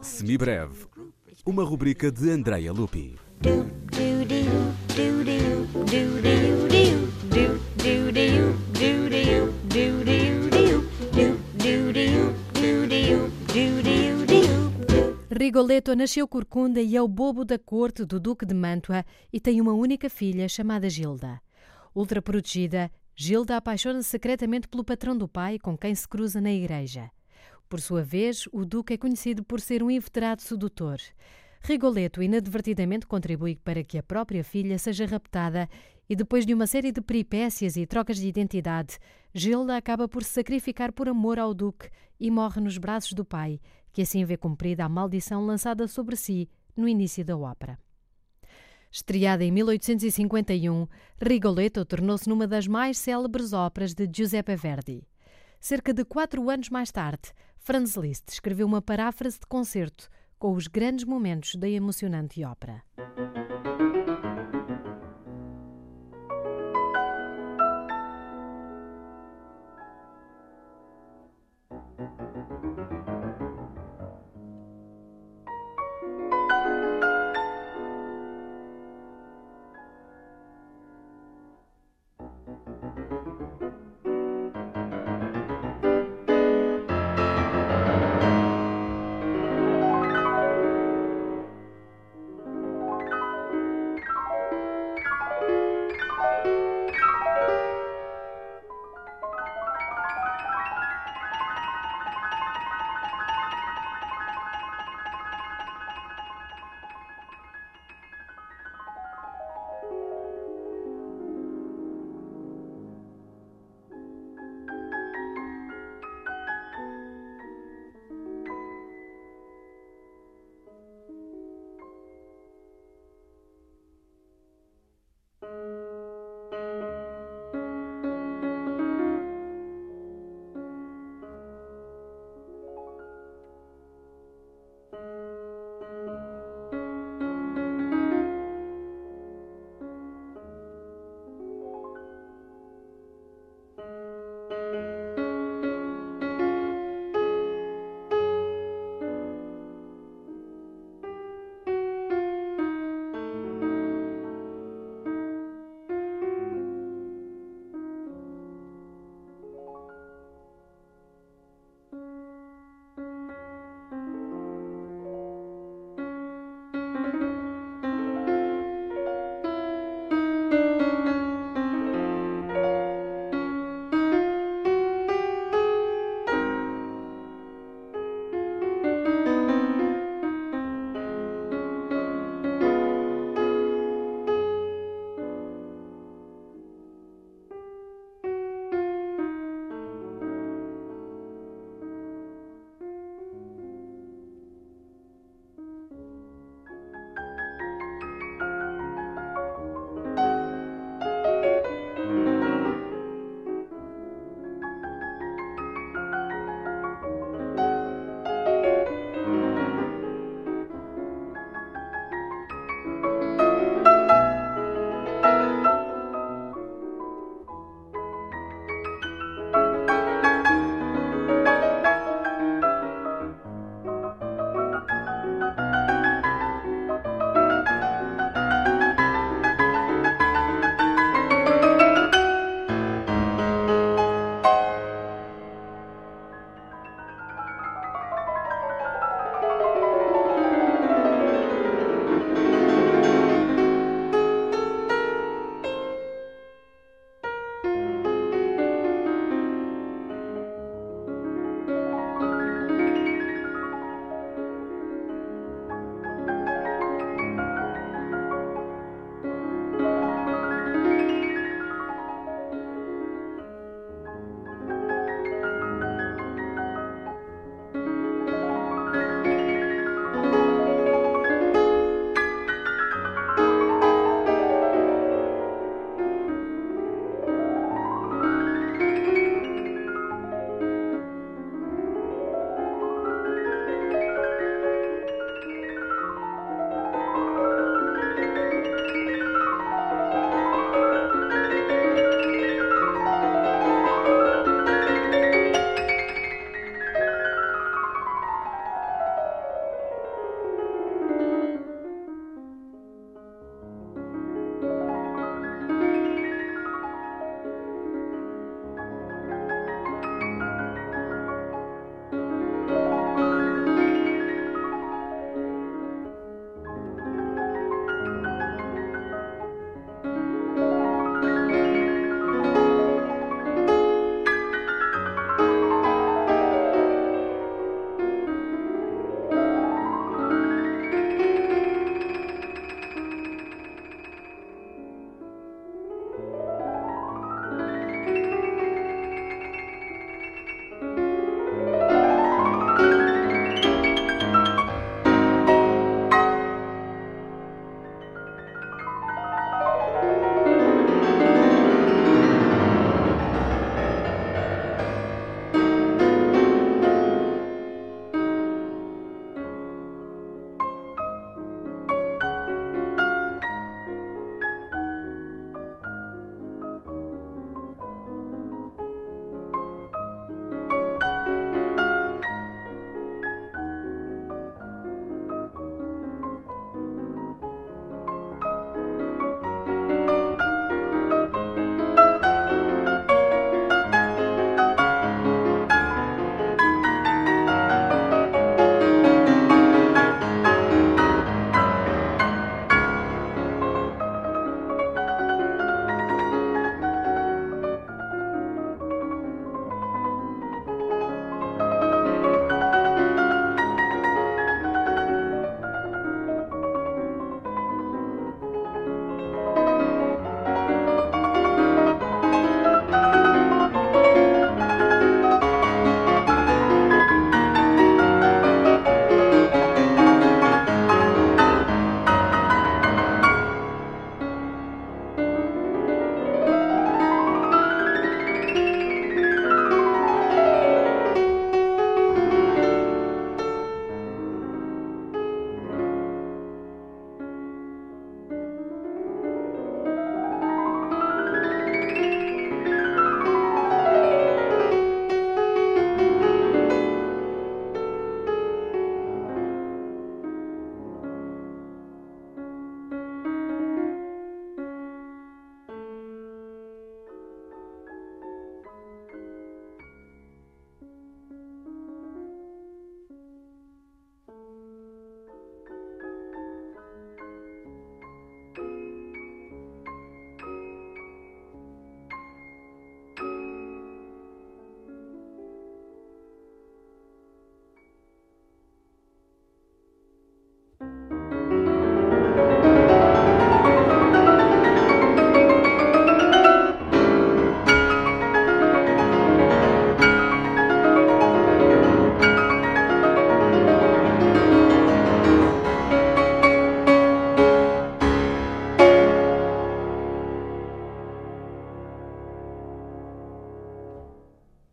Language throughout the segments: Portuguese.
Semibreve, uma rubrica de Andrea Lupi. Rigoletto nasceu corcunda e é o bobo da corte do Duque de Mantua e tem uma única filha chamada Gilda. Ultra protegida, Gilda apaixona-se secretamente pelo patrão do pai, com quem se cruza na igreja. Por sua vez, o Duque é conhecido por ser um inveterado sedutor. Rigoletto inadvertidamente contribui para que a própria filha seja raptada e, depois de uma série de peripécias e trocas de identidade, Gilda acaba por se sacrificar por amor ao Duque e morre nos braços do pai, que assim vê cumprida a maldição lançada sobre si no início da ópera. Estreada em 1851, Rigoletto tornou-se numa das mais célebres óperas de Giuseppe Verdi. Cerca de quatro anos mais tarde, Franz Liszt escreveu uma paráfrase de concerto com os grandes momentos da emocionante ópera.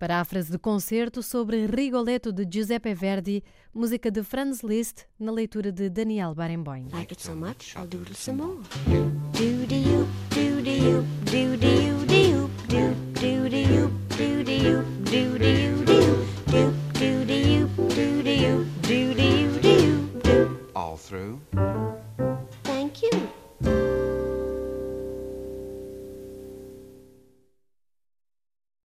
Paráfrase de concerto sobre Rigoletto de Giuseppe Verdi, música de Franz Liszt, na leitura de Daniel Barenboim. Like it so much, I'll doodle some more. Do you, do de you, do de